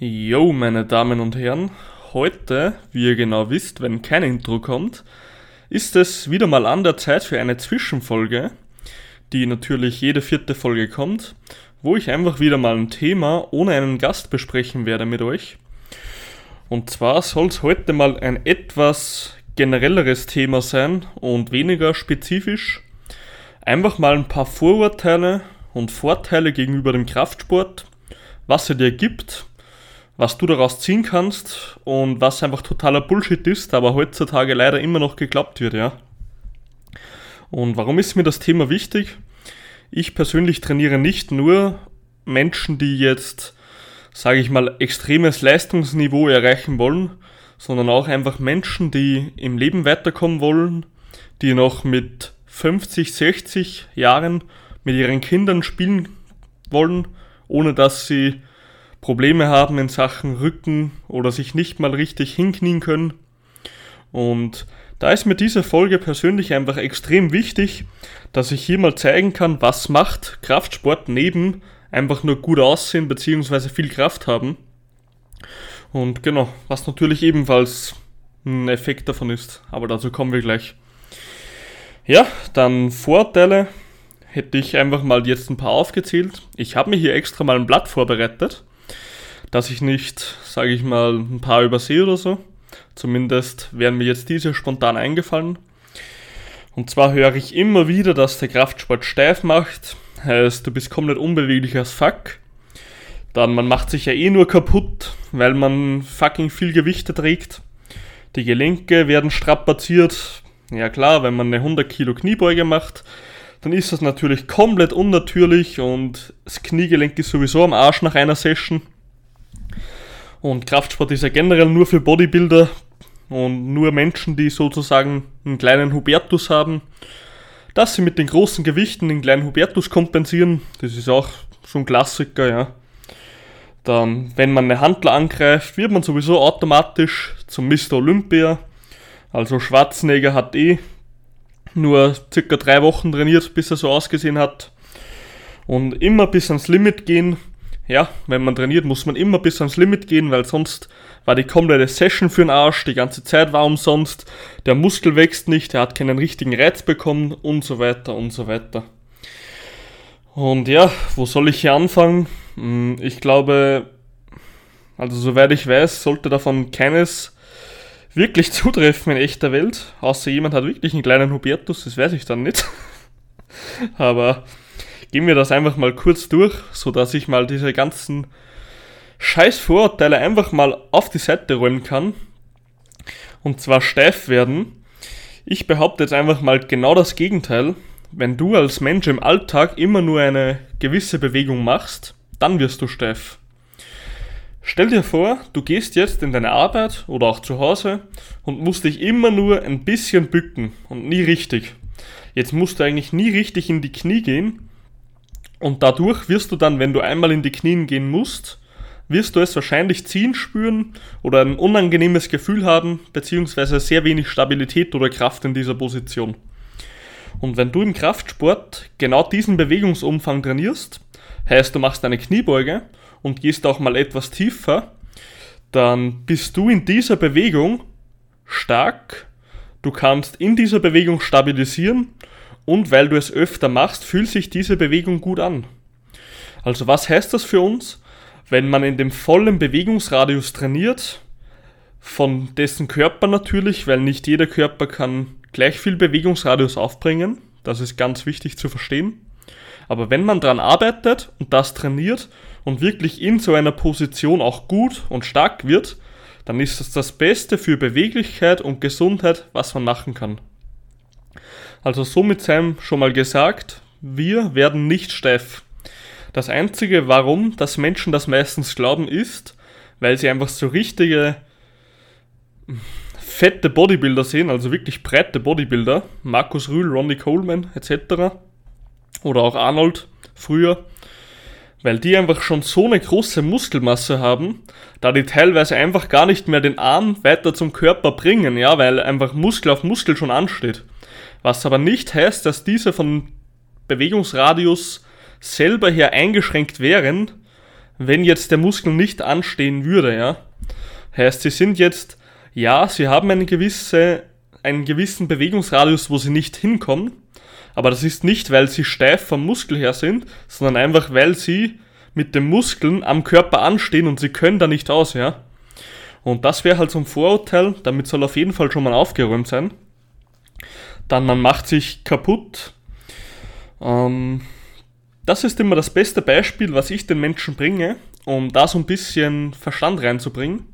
Jo, meine Damen und Herren, heute, wie ihr genau wisst, wenn kein Intro kommt, ist es wieder mal an der Zeit für eine Zwischenfolge, die natürlich jede vierte Folge kommt, wo ich einfach wieder mal ein Thema ohne einen Gast besprechen werde mit euch. Und zwar soll es heute mal ein etwas generelleres Thema sein und weniger spezifisch. Einfach mal ein paar Vorurteile und Vorteile gegenüber dem Kraftsport, was er dir gibt was du daraus ziehen kannst und was einfach totaler Bullshit ist, aber heutzutage leider immer noch geglaubt wird, ja. Und warum ist mir das Thema wichtig? Ich persönlich trainiere nicht nur Menschen, die jetzt, sage ich mal, extremes Leistungsniveau erreichen wollen, sondern auch einfach Menschen, die im Leben weiterkommen wollen, die noch mit 50, 60 Jahren mit ihren Kindern spielen wollen, ohne dass sie Probleme haben in Sachen Rücken oder sich nicht mal richtig hinknien können. Und da ist mir diese Folge persönlich einfach extrem wichtig, dass ich hier mal zeigen kann, was macht Kraftsport neben einfach nur gut aussehen bzw. viel Kraft haben. Und genau, was natürlich ebenfalls ein Effekt davon ist, aber dazu kommen wir gleich. Ja, dann Vorteile hätte ich einfach mal jetzt ein paar aufgezählt. Ich habe mir hier extra mal ein Blatt vorbereitet dass ich nicht, sage ich mal, ein paar übersehe oder so. Zumindest wären mir jetzt diese spontan eingefallen. Und zwar höre ich immer wieder, dass der Kraftsport steif macht. Heißt, du bist komplett unbeweglich als Fuck. Dann, man macht sich ja eh nur kaputt, weil man fucking viel Gewichte trägt. Die Gelenke werden strapaziert. Ja klar, wenn man eine 100 Kilo Kniebeuge macht, dann ist das natürlich komplett unnatürlich und das Kniegelenk ist sowieso am Arsch nach einer Session. Und Kraftsport ist ja generell nur für Bodybuilder und nur Menschen, die sozusagen einen kleinen Hubertus haben, dass sie mit den großen Gewichten den kleinen Hubertus kompensieren. Das ist auch so ein Klassiker, ja. Dann, wenn man eine Handler angreift, wird man sowieso automatisch zum Mr. Olympia. Also Schwarzenegger hat eh nur circa drei Wochen trainiert, bis er so ausgesehen hat. Und immer bis ans Limit gehen, ja, wenn man trainiert, muss man immer bis ans Limit gehen, weil sonst war die komplette Session für den Arsch, die ganze Zeit war umsonst, der Muskel wächst nicht, er hat keinen richtigen Reiz bekommen und so weiter und so weiter. Und ja, wo soll ich hier anfangen? Hm, ich glaube, also soweit ich weiß, sollte davon keines wirklich zutreffen in echter Welt, außer jemand hat wirklich einen kleinen Hubertus, das weiß ich dann nicht. Aber gehen wir das einfach mal kurz durch, so dass ich mal diese ganzen scheiß Vorurteile einfach mal auf die Seite räumen kann. Und zwar steif werden. Ich behaupte jetzt einfach mal genau das Gegenteil. Wenn du als Mensch im Alltag immer nur eine gewisse Bewegung machst, dann wirst du steif. Stell dir vor, du gehst jetzt in deine Arbeit oder auch zu Hause und musst dich immer nur ein bisschen bücken und nie richtig. Jetzt musst du eigentlich nie richtig in die Knie gehen, und dadurch wirst du dann, wenn du einmal in die Knien gehen musst, wirst du es wahrscheinlich ziehen spüren oder ein unangenehmes Gefühl haben, beziehungsweise sehr wenig Stabilität oder Kraft in dieser Position. Und wenn du im Kraftsport genau diesen Bewegungsumfang trainierst, heißt du machst eine Kniebeuge und gehst auch mal etwas tiefer, dann bist du in dieser Bewegung stark, du kannst in dieser Bewegung stabilisieren und weil du es öfter machst, fühlt sich diese Bewegung gut an. Also was heißt das für uns? Wenn man in dem vollen Bewegungsradius trainiert, von dessen Körper natürlich, weil nicht jeder Körper kann gleich viel Bewegungsradius aufbringen, das ist ganz wichtig zu verstehen. Aber wenn man daran arbeitet und das trainiert und wirklich in so einer Position auch gut und stark wird, dann ist das das Beste für Beweglichkeit und Gesundheit, was man machen kann. Also somit sei schon mal gesagt, wir werden nicht steif. Das Einzige, warum dass Menschen das meistens glauben, ist, weil sie einfach so richtige fette Bodybuilder sehen, also wirklich breite Bodybuilder, Markus Rühl, Ronnie Coleman etc. Oder auch Arnold früher, weil die einfach schon so eine große Muskelmasse haben, da die teilweise einfach gar nicht mehr den Arm weiter zum Körper bringen, ja, weil einfach Muskel auf Muskel schon ansteht. Was aber nicht heißt, dass diese von Bewegungsradius selber her eingeschränkt wären, wenn jetzt der Muskel nicht anstehen würde, ja. Heißt, sie sind jetzt, ja, sie haben eine gewisse, einen gewissen Bewegungsradius, wo sie nicht hinkommen, aber das ist nicht, weil sie steif vom Muskel her sind, sondern einfach, weil sie mit den Muskeln am Körper anstehen und sie können da nicht aus, ja. Und das wäre halt so ein Vorurteil, damit soll auf jeden Fall schon mal aufgeräumt sein. Dann man macht sich kaputt. Ähm, das ist immer das beste Beispiel, was ich den Menschen bringe, um da so ein bisschen Verstand reinzubringen.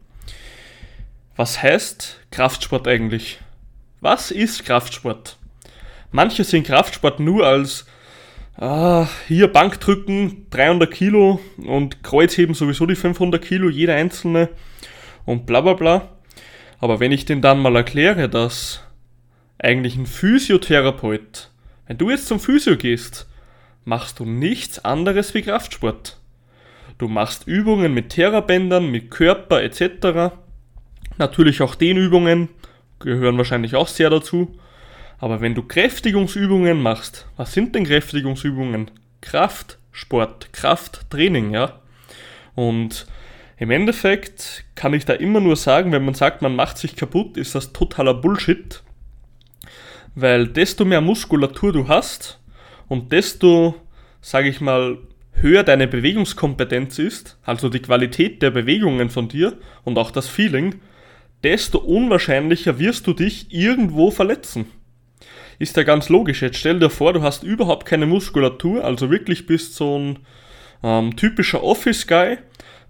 Was heißt Kraftsport eigentlich? Was ist Kraftsport? Manche sehen Kraftsport nur als ah, hier Bankdrücken 300 Kilo und Kreuzheben sowieso die 500 Kilo, jeder einzelne und bla bla bla. Aber wenn ich denen dann mal erkläre, dass eigentlich ein Physiotherapeut, wenn du jetzt zum Physio gehst, machst du nichts anderes wie Kraftsport. Du machst Übungen mit Therabändern, mit Körper etc. Natürlich auch Dehnübungen, gehören wahrscheinlich auch sehr dazu. Aber wenn du Kräftigungsübungen machst, was sind denn Kräftigungsübungen? Kraftsport, Krafttraining, ja. Und im Endeffekt kann ich da immer nur sagen, wenn man sagt, man macht sich kaputt, ist das totaler Bullshit. Weil desto mehr Muskulatur du hast, und desto, sage ich mal, höher deine Bewegungskompetenz ist, also die Qualität der Bewegungen von dir und auch das Feeling, desto unwahrscheinlicher wirst du dich irgendwo verletzen. Ist ja ganz logisch. Jetzt stell dir vor, du hast überhaupt keine Muskulatur, also wirklich bist so ein ähm, typischer Office-Guy,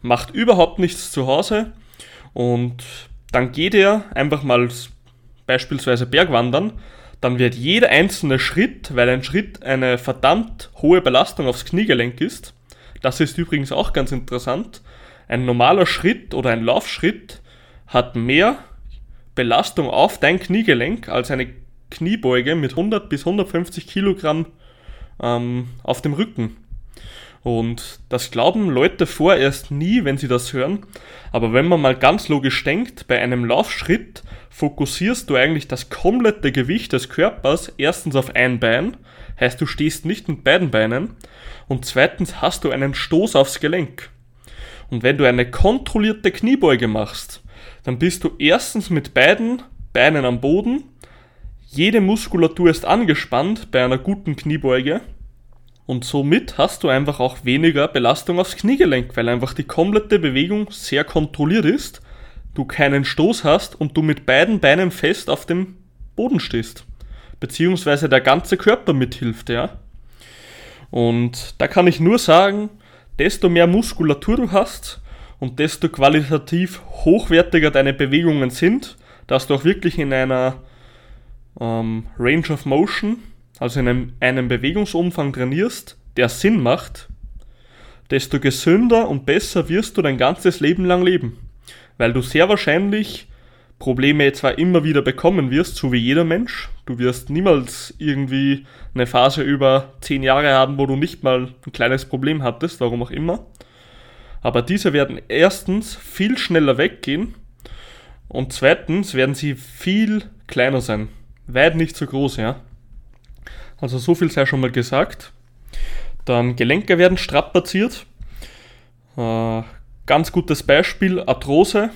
macht überhaupt nichts zu Hause und dann geht er einfach mal beispielsweise Bergwandern, dann wird jeder einzelne Schritt, weil ein Schritt eine verdammt hohe Belastung aufs Kniegelenk ist, das ist übrigens auch ganz interessant, ein normaler Schritt oder ein Laufschritt hat mehr Belastung auf dein Kniegelenk als eine Kniebeuge mit 100 bis 150 Kilogramm ähm, auf dem Rücken. Und das glauben Leute vorerst nie, wenn sie das hören. Aber wenn man mal ganz logisch denkt, bei einem Laufschritt fokussierst du eigentlich das komplette Gewicht des Körpers erstens auf ein Bein, heißt du stehst nicht mit beiden Beinen, und zweitens hast du einen Stoß aufs Gelenk. Und wenn du eine kontrollierte Kniebeuge machst, dann bist du erstens mit beiden Beinen am Boden, jede Muskulatur ist angespannt bei einer guten Kniebeuge und somit hast du einfach auch weniger Belastung aufs Kniegelenk, weil einfach die komplette Bewegung sehr kontrolliert ist, du keinen Stoß hast und du mit beiden Beinen fest auf dem Boden stehst. Beziehungsweise der ganze Körper mithilft, ja. Und da kann ich nur sagen, desto mehr Muskulatur du hast und desto qualitativ hochwertiger deine Bewegungen sind, dass du auch wirklich in einer ähm, Range of Motion also in einem, Bewegungsumfang trainierst, der Sinn macht, desto gesünder und besser wirst du dein ganzes Leben lang leben. Weil du sehr wahrscheinlich Probleme zwar immer wieder bekommen wirst, so wie jeder Mensch. Du wirst niemals irgendwie eine Phase über 10 Jahre haben, wo du nicht mal ein kleines Problem hattest, warum auch immer. Aber diese werden erstens viel schneller weggehen und zweitens werden sie viel kleiner sein. Weit nicht so groß, ja. Also so viel sei schon mal gesagt. Dann Gelenke werden strapaziert. Äh, ganz gutes Beispiel, Arthrose.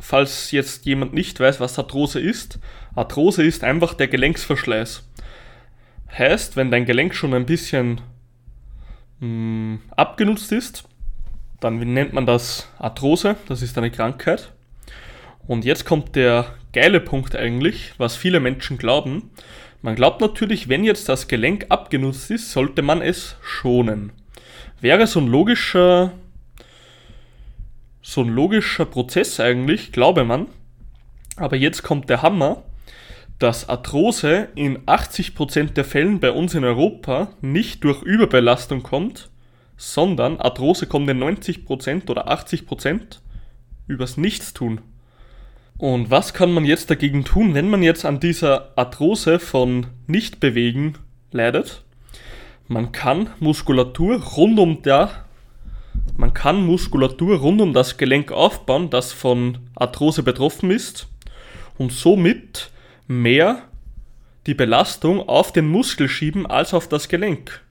Falls jetzt jemand nicht weiß, was Arthrose ist. Arthrose ist einfach der Gelenksverschleiß. Heißt, wenn dein Gelenk schon ein bisschen mh, hm, abgenutzt ist, dann nennt man das Arthrose, das ist eine Krankheit. Und jetzt kommt der geile Punkt eigentlich, was viele Menschen glauben. Man glaubt natürlich, wenn jetzt das Gelenk abgenutzt ist, sollte man es schonen. Wäre so ein logischer, so ein logischer Prozess eigentlich, glaube man. Aber jetzt kommt der Hammer, dass Arthrose in 80% der Fällen bei uns in Europa nicht durch Überbelastung kommt, sondern Arthrose kommt in 90% oder 80% übers Nichtstun. Und was kann man jetzt dagegen tun, wenn man jetzt an dieser Arthrose von Nichtbewegen leidet? Man kann Muskulatur rund um der man kann Muskulatur rund um das Gelenk aufbauen, das von Arthrose betroffen ist und somit mehr die Belastung auf den Muskel schieben als auf das Gelenk.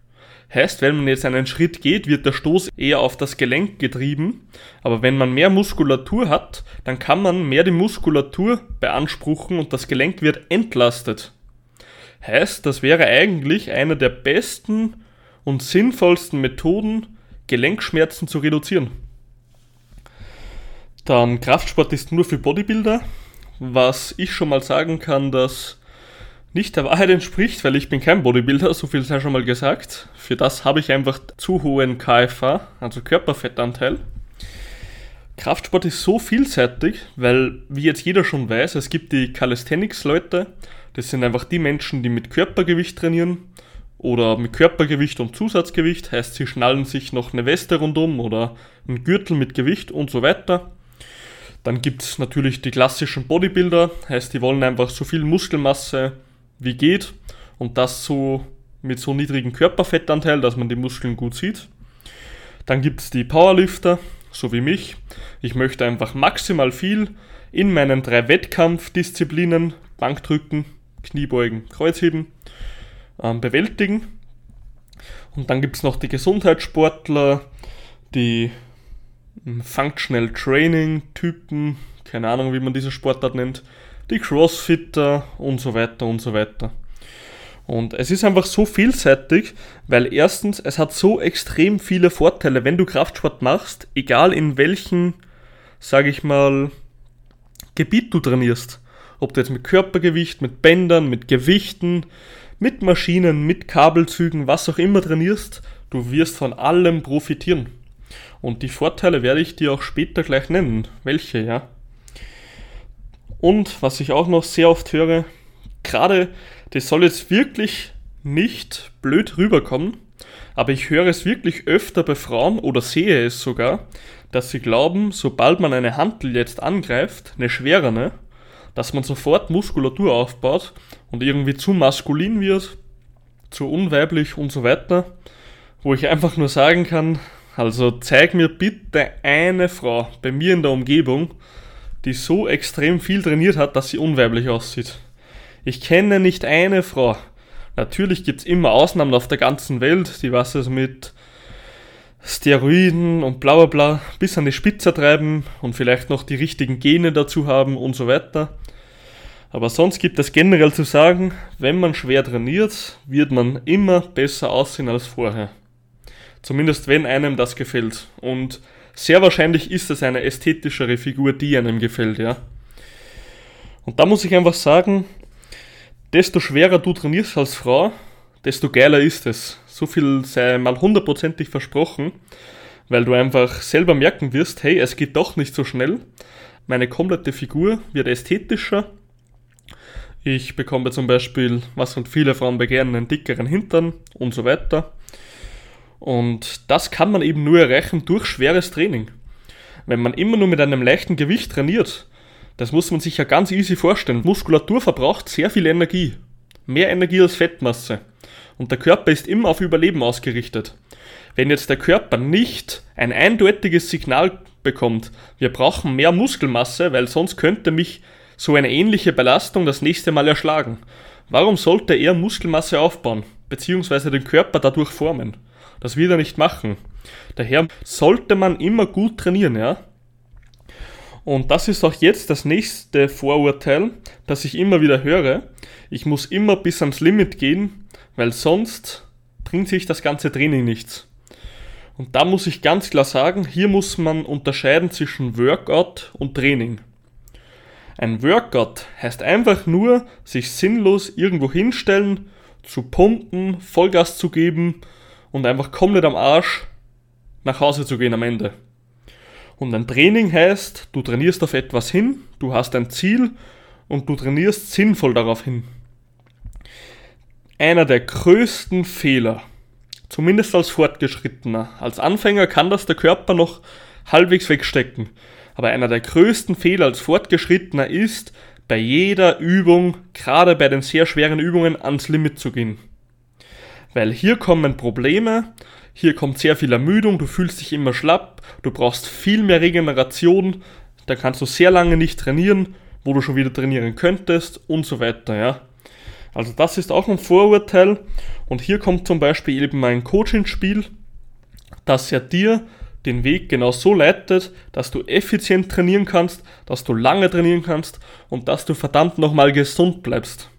Heißt, wenn man jetzt einen Schritt geht, wird der Stoß eher auf das Gelenk getrieben. Aber wenn man mehr Muskulatur hat, dann kann man mehr die Muskulatur beanspruchen und das Gelenk wird entlastet. Heißt, das wäre eigentlich eine der besten und sinnvollsten Methoden, Gelenkschmerzen zu reduzieren. Dann Kraftsport ist nur für Bodybuilder, was ich schon mal sagen kann, dass nicht der Wahrheit entspricht, weil ich bin kein Bodybuilder, so viel sei schon mal gesagt. Für das habe ich einfach zu hohen KFA, also Körperfettanteil. Kraftsport ist so vielseitig, weil, wie jetzt jeder schon weiß, es gibt die Calisthenics-Leute, das sind einfach die Menschen, die mit Körpergewicht trainieren oder mit Körpergewicht und Zusatzgewicht, heißt sie schnallen sich noch eine Weste rundum oder einen Gürtel mit Gewicht und so weiter. Dann gibt es natürlich die klassischen Bodybuilder, heißt die wollen einfach so viel Muskelmasse wie geht und das so mit so niedrigem Körperfettanteil, dass man die Muskeln gut sieht. Dann gibt es die Powerlifter, so wie mich. Ich möchte einfach maximal viel in meinen drei Wettkampfdisziplinen, Bankdrücken, Kniebeugen, Kreuzheben, ähm, bewältigen. Und dann gibt es noch die Gesundheitssportler, die hm, Functional Training Typen, keine Ahnung, wie man diese Sportart nennt, die Crossfitter und so weiter und so weiter. Und es ist einfach so vielseitig, weil erstens, es hat so extrem viele Vorteile, wenn du Kraftsport machst, egal in welchem, sage ich mal, Gebiet du trainierst. Ob du jetzt mit Körpergewicht, mit Bändern, mit Gewichten, mit Maschinen, mit Kabelzügen, was auch immer trainierst, du wirst von allem profitieren. Und die Vorteile werde ich dir auch später gleich nennen. Welche, ja? Und was ich auch noch sehr oft höre, gerade das soll jetzt wirklich nicht blöd rüberkommen, aber ich höre es wirklich öfter bei Frauen oder sehe es sogar, dass sie glauben, sobald man eine Hantel jetzt angreift, eine schwerere, dass man sofort Muskulatur aufbaut und irgendwie zu maskulin wird, zu unweiblich und so weiter, wo ich einfach nur sagen kann, also zeig mir bitte eine Frau bei mir in der Umgebung, die so extrem viel trainiert hat, dass sie unweiblich aussieht. Ich kenne nicht eine Frau. Natürlich gibt es immer Ausnahmen auf der ganzen Welt, die was es mit Steroiden und bla bla bla bis an die Spitze treiben und vielleicht noch die richtigen Gene dazu haben und so weiter. Aber sonst gibt es generell zu sagen, wenn man schwer trainiert, wird man immer besser aussehen als vorher. Zumindest wenn einem das gefällt. Und sehr wahrscheinlich ist es eine ästhetischere Figur, die einem gefällt, ja. Und da muss ich einfach sagen, desto schwerer du trainierst als Frau, desto geiler ist es. So viel sei mal hundertprozentig versprochen, weil du einfach selber merken wirst, hey, es geht doch nicht so schnell. Meine komplette Figur wird ästhetischer. Ich bekomme zum Beispiel, was und viele Frauen begehren, einen dickeren Hintern und so weiter. Und das kann man eben nur erreichen durch schweres Training. Wenn man immer nur mit einem leichten Gewicht trainiert, das muss man sich ja ganz easy vorstellen. Muskulatur verbraucht sehr viel Energie. Mehr Energie als Fettmasse. Und der Körper ist immer auf Überleben ausgerichtet. Wenn jetzt der Körper nicht ein eindeutiges Signal bekommt, wir brauchen mehr Muskelmasse, weil sonst könnte mich so eine ähnliche Belastung das nächste Mal erschlagen. Warum sollte er Muskelmasse aufbauen, beziehungsweise den Körper dadurch formen? Das wird er nicht machen. Daher sollte man immer gut trainieren, ja. Und das ist auch jetzt das nächste Vorurteil, das ich immer wieder höre. Ich muss immer bis ans Limit gehen, weil sonst bringt sich das ganze Training nichts. Und da muss ich ganz klar sagen, hier muss man unterscheiden zwischen Workout und Training. Ein Workout heißt einfach nur, sich sinnlos irgendwo hinstellen, zu pumpen, Vollgas zu geben und einfach komplett am Arsch nach Hause zu gehen am Ende. Und ein Training heißt, du trainierst auf etwas hin, du hast ein Ziel und du trainierst sinnvoll darauf hin. Einer der größten Fehler, zumindest als Fortgeschrittener, als Anfänger kann das der Körper noch halbwegs wegstecken. Aber einer der größten Fehler als Fortgeschrittener ist, bei jeder Übung, gerade bei den sehr schweren Übungen, ans Limit zu gehen. Weil hier kommen Probleme, hier kommt sehr viel Ermüdung, du fühlst dich immer schlapp, du brauchst viel mehr Regeneration, da kannst du sehr lange nicht trainieren, wo du schon wieder trainieren könntest und so weiter, ja. Also das ist auch ein Vorurteil und hier kommt zum Beispiel eben mein Coach ins Spiel, dass er dir den Weg genau so leitet, dass du effizient trainieren kannst, dass du lange trainieren kannst und dass du verdammt nochmal gesund bleibst.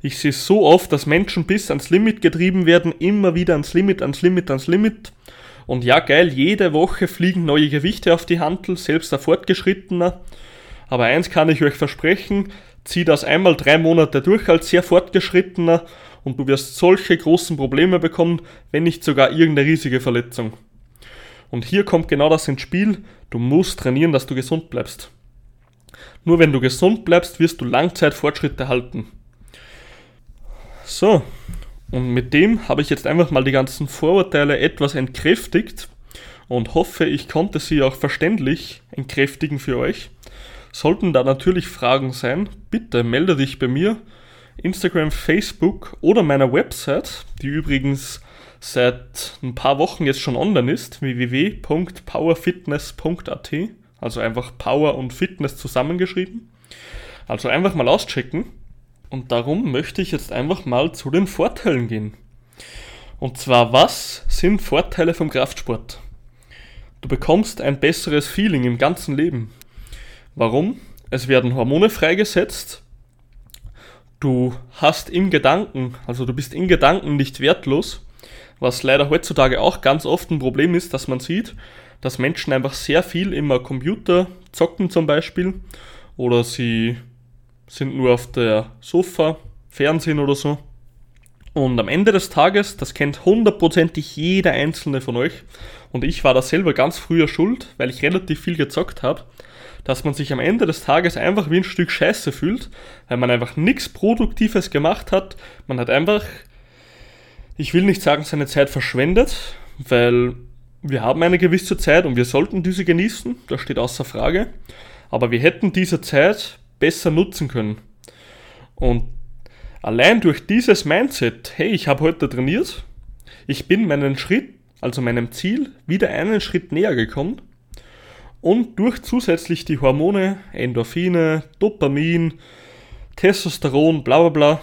Ich sehe so oft, dass Menschen bis ans Limit getrieben werden, immer wieder ans Limit, ans Limit, ans Limit. Und ja, geil, jede Woche fliegen neue Gewichte auf die Handel, selbst der Fortgeschrittener. Aber eins kann ich euch versprechen, zieh das einmal drei Monate durch als sehr Fortgeschrittener und du wirst solche großen Probleme bekommen, wenn nicht sogar irgendeine riesige Verletzung. Und hier kommt genau das ins Spiel, du musst trainieren, dass du gesund bleibst. Nur wenn du gesund bleibst, wirst du Langzeitfortschritte halten. So, und mit dem habe ich jetzt einfach mal die ganzen Vorurteile etwas entkräftigt und hoffe, ich konnte sie auch verständlich entkräftigen für euch. Sollten da natürlich Fragen sein, bitte melde dich bei mir, Instagram, Facebook oder meiner Website, die übrigens seit ein paar Wochen jetzt schon online ist, www.powerfitness.at, also einfach Power und Fitness zusammengeschrieben. Also einfach mal auschecken. Und darum möchte ich jetzt einfach mal zu den Vorteilen gehen. Und zwar, was sind Vorteile vom Kraftsport? Du bekommst ein besseres Feeling im ganzen Leben. Warum? Es werden Hormone freigesetzt. Du hast im Gedanken, also du bist in Gedanken nicht wertlos, was leider heutzutage auch ganz oft ein Problem ist, dass man sieht, dass Menschen einfach sehr viel immer Computer zocken zum Beispiel oder sie sind nur auf der Sofa, Fernsehen oder so. Und am Ende des Tages, das kennt hundertprozentig jeder einzelne von euch, und ich war da selber ganz früher schuld, weil ich relativ viel gezockt habe, dass man sich am Ende des Tages einfach wie ein Stück Scheiße fühlt, weil man einfach nichts Produktives gemacht hat. Man hat einfach, ich will nicht sagen, seine Zeit verschwendet, weil wir haben eine gewisse Zeit und wir sollten diese genießen, das steht außer Frage. Aber wir hätten diese Zeit besser nutzen können. Und allein durch dieses Mindset, hey, ich habe heute trainiert, ich bin meinen Schritt, also meinem Ziel, wieder einen Schritt näher gekommen und durch zusätzlich die Hormone, Endorphine, Dopamin, Testosteron, bla bla bla,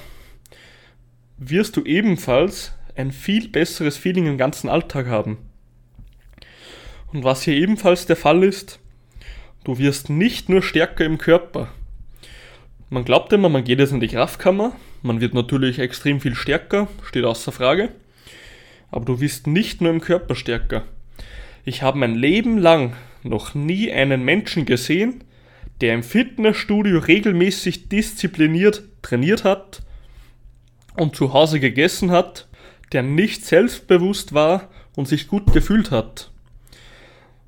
wirst du ebenfalls ein viel besseres Feeling im ganzen Alltag haben. Und was hier ebenfalls der Fall ist, du wirst nicht nur stärker im Körper. Man glaubt immer, man geht jetzt in die Kraftkammer, man wird natürlich extrem viel stärker, steht außer Frage, aber du wirst nicht nur im Körper stärker. Ich habe mein Leben lang noch nie einen Menschen gesehen, der im Fitnessstudio regelmäßig diszipliniert trainiert hat und zu Hause gegessen hat, der nicht selbstbewusst war und sich gut gefühlt hat.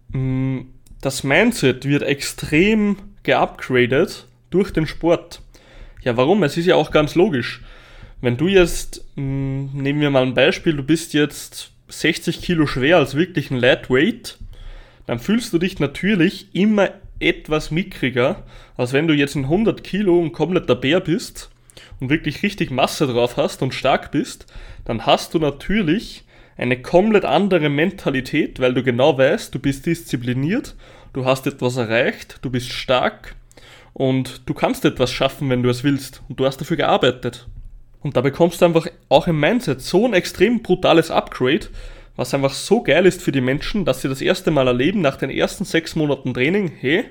Mm, das Mindset wird extrem geupgradet durch den Sport. Ja, warum? Es ist ja auch ganz logisch. Wenn du jetzt, mm, nehmen wir mal ein Beispiel, du bist jetzt 60 Kilo schwer als wirklich ein Lightweight, dann fühlst du dich natürlich immer etwas mickriger, als wenn du jetzt ein 100 Kilo ein kompletter Bär bist und wirklich richtig Masse drauf hast und stark bist, dann hast du natürlich eine komplett andere Mentalität, weil du genau weißt, du bist diszipliniert, du hast etwas erreicht, du bist stark und du kannst etwas schaffen, wenn du es willst und du hast dafür gearbeitet. Und da bekommst du einfach auch im Mindset so ein extrem brutales Upgrade, was einfach so geil ist für die Menschen, dass sie das erste Mal erleben nach den ersten sechs Monaten Training, hey,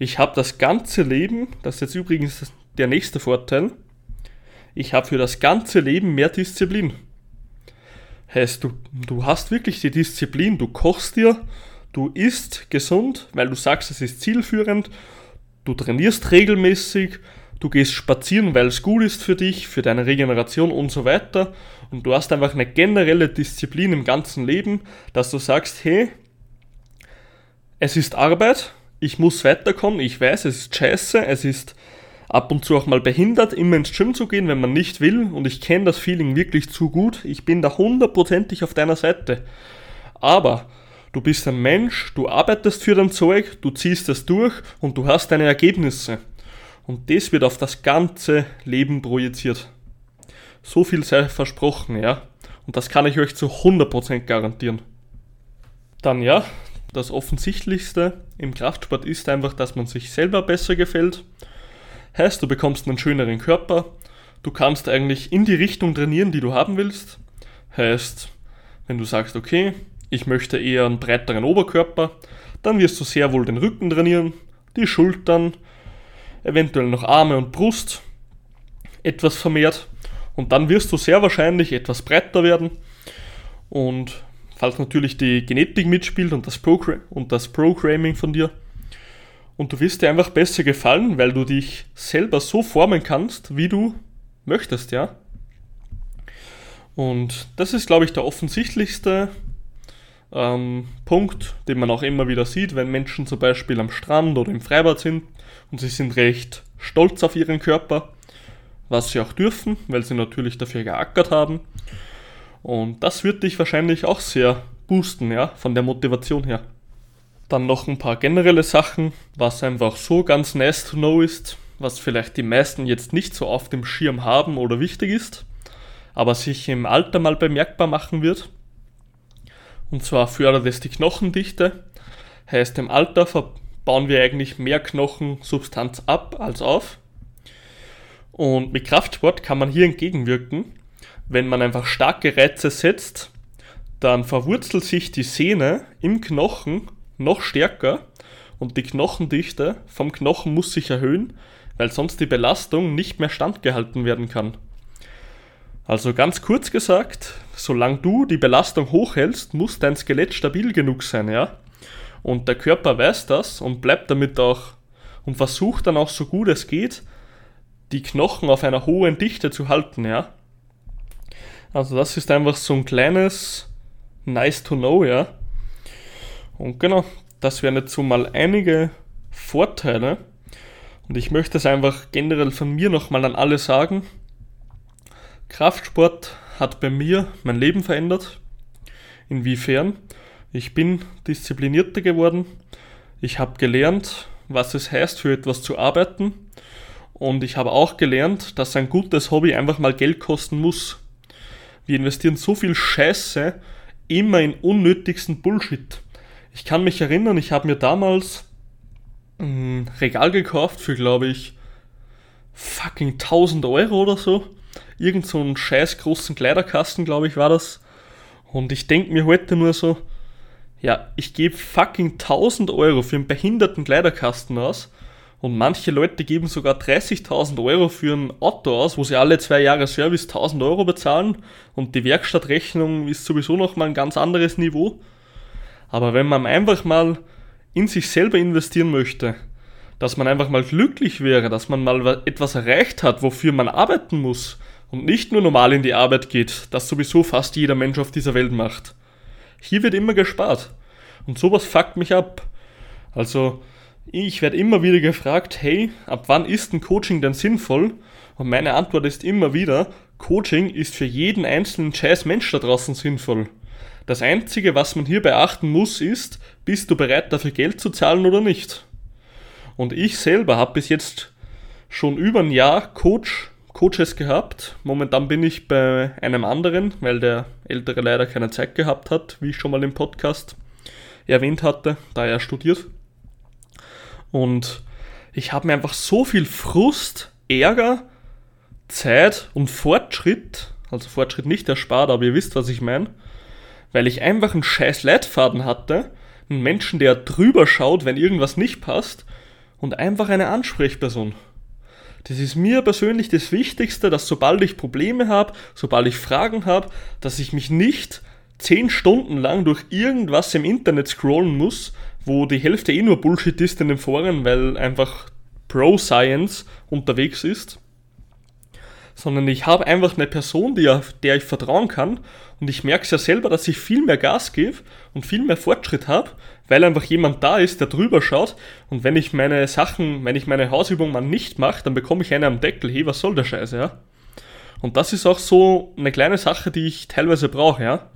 ich habe das ganze Leben, das ist jetzt übrigens der nächste Vorteil, ich habe für das ganze Leben mehr Disziplin. Heißt, du, du hast wirklich die Disziplin, du kochst dir, du isst gesund, weil du sagst, es ist zielführend, du trainierst regelmäßig, du gehst spazieren, weil es gut ist für dich, für deine Regeneration und so weiter. Und du hast einfach eine generelle Disziplin im ganzen Leben, dass du sagst, hey, es ist Arbeit, ich muss weiterkommen, ich weiß, es ist scheiße, es ist ab und zu auch mal behindert, immer ins Gym zu gehen, wenn man nicht will. Und ich kenne das Feeling wirklich zu gut. Ich bin da hundertprozentig auf deiner Seite. Aber du bist ein Mensch, du arbeitest für dein Zeug, du ziehst es durch und du hast deine Ergebnisse. Und das wird auf das ganze Leben projiziert. So viel sei versprochen, ja. Und das kann ich euch zu 100% garantieren. Dann ja, das Offensichtlichste im Kraftsport ist einfach, dass man sich selber besser gefällt. Heißt, du bekommst einen schöneren Körper, du kannst eigentlich in die Richtung trainieren, die du haben willst. Heißt, wenn du sagst, okay, ich möchte eher einen breiteren Oberkörper, dann wirst du sehr wohl den Rücken trainieren, die Schultern, eventuell noch Arme und Brust etwas vermehrt. Und dann wirst du sehr wahrscheinlich etwas breiter werden. Und falls natürlich die Genetik mitspielt und das, Progr und das Programming von dir. Und du wirst dir einfach besser gefallen, weil du dich selber so formen kannst, wie du möchtest, ja. Und das ist, glaube ich, der offensichtlichste ähm, Punkt, den man auch immer wieder sieht, wenn Menschen zum Beispiel am Strand oder im Freibad sind und sie sind recht stolz auf ihren Körper, was sie auch dürfen, weil sie natürlich dafür geackert haben. Und das wird dich wahrscheinlich auch sehr boosten, ja, von der Motivation her. Dann noch ein paar generelle Sachen, was einfach so ganz nice to know ist, was vielleicht die meisten jetzt nicht so auf dem Schirm haben oder wichtig ist, aber sich im Alter mal bemerkbar machen wird. Und zwar fördert es die Knochendichte. Heißt, im Alter bauen wir eigentlich mehr Knochensubstanz ab als auf. Und mit Kraftsport kann man hier entgegenwirken. Wenn man einfach starke Reize setzt, dann verwurzelt sich die Sehne im Knochen noch stärker und die Knochendichte vom Knochen muss sich erhöhen, weil sonst die Belastung nicht mehr standgehalten werden kann. Also ganz kurz gesagt, solange du die Belastung hochhältst, muss dein Skelett stabil genug sein, ja? Und der Körper weiß das und bleibt damit auch und versucht dann auch so gut es geht, die Knochen auf einer hohen Dichte zu halten, ja? Also das ist einfach so ein kleines nice to know, ja? Und genau, das wären jetzt so mal einige Vorteile. Und ich möchte es einfach generell von mir nochmal an alle sagen. Kraftsport hat bei mir mein Leben verändert. Inwiefern? Ich bin disziplinierter geworden. Ich habe gelernt, was es heißt, für etwas zu arbeiten. Und ich habe auch gelernt, dass ein gutes Hobby einfach mal Geld kosten muss. Wir investieren so viel Scheiße immer in unnötigsten Bullshit. Ich kann mich erinnern, ich habe mir damals ein Regal gekauft für, glaube ich, fucking 1000 Euro oder so irgend so einen scheiß großen Kleiderkasten, glaube ich, war das. Und ich denke mir heute nur so, ja, ich gebe fucking 1000 Euro für einen behinderten Kleiderkasten aus. Und manche Leute geben sogar 30.000 Euro für ein Auto aus, wo sie alle zwei Jahre Service 1000 Euro bezahlen. Und die Werkstattrechnung ist sowieso nochmal ein ganz anderes Niveau. Aber wenn man einfach mal in sich selber investieren möchte, dass man einfach mal glücklich wäre, dass man mal etwas erreicht hat, wofür man arbeiten muss, und nicht nur normal in die Arbeit geht, das sowieso fast jeder Mensch auf dieser Welt macht. Hier wird immer gespart. Und sowas fuckt mich ab. Also, ich werde immer wieder gefragt, hey, ab wann ist ein Coaching denn sinnvoll? Und meine Antwort ist immer wieder, Coaching ist für jeden einzelnen scheiß Mensch da draußen sinnvoll. Das Einzige, was man hier beachten muss, ist, bist du bereit dafür Geld zu zahlen oder nicht? Und ich selber habe bis jetzt schon über ein Jahr Coach Coaches gehabt. Momentan bin ich bei einem anderen, weil der Ältere leider keine Zeit gehabt hat, wie ich schon mal im Podcast erwähnt hatte, da er studiert. Und ich habe mir einfach so viel Frust, Ärger, Zeit und Fortschritt, also Fortschritt nicht erspart, aber ihr wisst, was ich meine, weil ich einfach einen scheiß Leitfaden hatte, einen Menschen, der drüber schaut, wenn irgendwas nicht passt und einfach eine Ansprechperson. Das ist mir persönlich das Wichtigste, dass sobald ich Probleme habe, sobald ich Fragen habe, dass ich mich nicht zehn Stunden lang durch irgendwas im Internet scrollen muss, wo die Hälfte eh nur Bullshit ist in den Foren, weil einfach Pro-Science unterwegs ist. Sondern ich habe einfach eine Person, die, der ich vertrauen kann und ich merke es ja selber, dass ich viel mehr Gas gebe und viel mehr Fortschritt habe, weil einfach jemand da ist, der drüber schaut. Und wenn ich meine Sachen, wenn ich meine Hausübung mal nicht mache, dann bekomme ich eine am Deckel. Hey, was soll der Scheiße, ja? Und das ist auch so eine kleine Sache, die ich teilweise brauche, ja?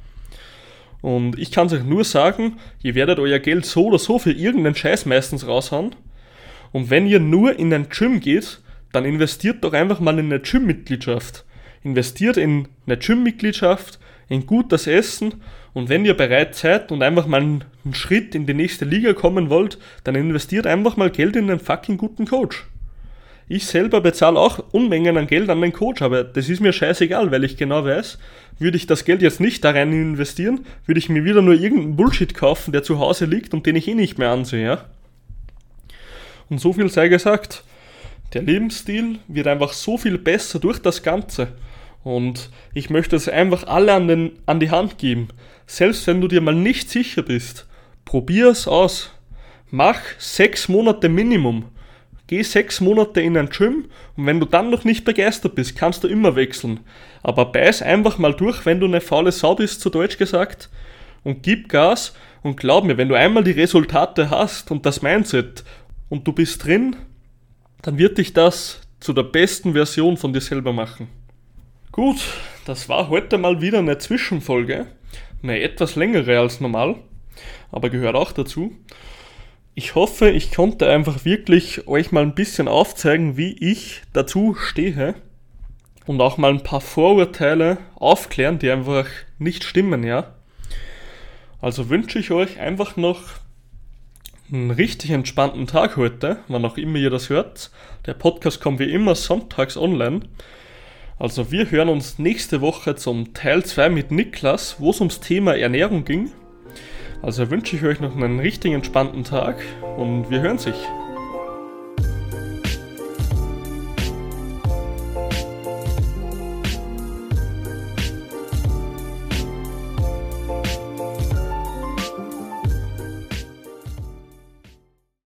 Und ich kann es euch nur sagen, ihr werdet euer Geld so oder so für irgendeinen Scheiß meistens raushauen. Und wenn ihr nur in ein Gym geht, dann investiert doch einfach mal in eine Gym-Mitgliedschaft. Investiert in eine Gym-Mitgliedschaft, in gutes Essen und wenn ihr bereit seid und einfach mal einen Schritt in die nächste Liga kommen wollt, dann investiert einfach mal Geld in einen fucking guten Coach. Ich selber bezahle auch Unmengen an Geld an den Coach, aber das ist mir scheißegal, weil ich genau weiß, würde ich das Geld jetzt nicht da rein investieren, würde ich mir wieder nur irgendeinen Bullshit kaufen, der zu Hause liegt und den ich eh nicht mehr ansehe. Ja? Und so viel sei gesagt. Der Lebensstil wird einfach so viel besser durch das Ganze. Und ich möchte es einfach alle an, den, an die Hand geben. Selbst wenn du dir mal nicht sicher bist, probier es aus. Mach sechs Monate Minimum. Geh sechs Monate in ein Gym und wenn du dann noch nicht begeistert bist, kannst du immer wechseln. Aber beiß einfach mal durch, wenn du eine faule Sau bist, zu Deutsch gesagt, und gib Gas und glaub mir, wenn du einmal die Resultate hast und das Mindset und du bist drin, dann wird dich das zu der besten Version von dir selber machen. Gut, das war heute mal wieder eine Zwischenfolge, eine etwas längere als normal, aber gehört auch dazu. Ich hoffe, ich konnte einfach wirklich euch mal ein bisschen aufzeigen, wie ich dazu stehe und auch mal ein paar Vorurteile aufklären, die einfach nicht stimmen, ja. Also wünsche ich euch einfach noch einen richtig entspannten Tag heute, wann auch immer ihr das hört. Der Podcast kommt wie immer sonntags online. Also wir hören uns nächste Woche zum Teil 2 mit Niklas, wo es ums Thema Ernährung ging. Also wünsche ich euch noch einen richtig entspannten Tag und wir hören sich.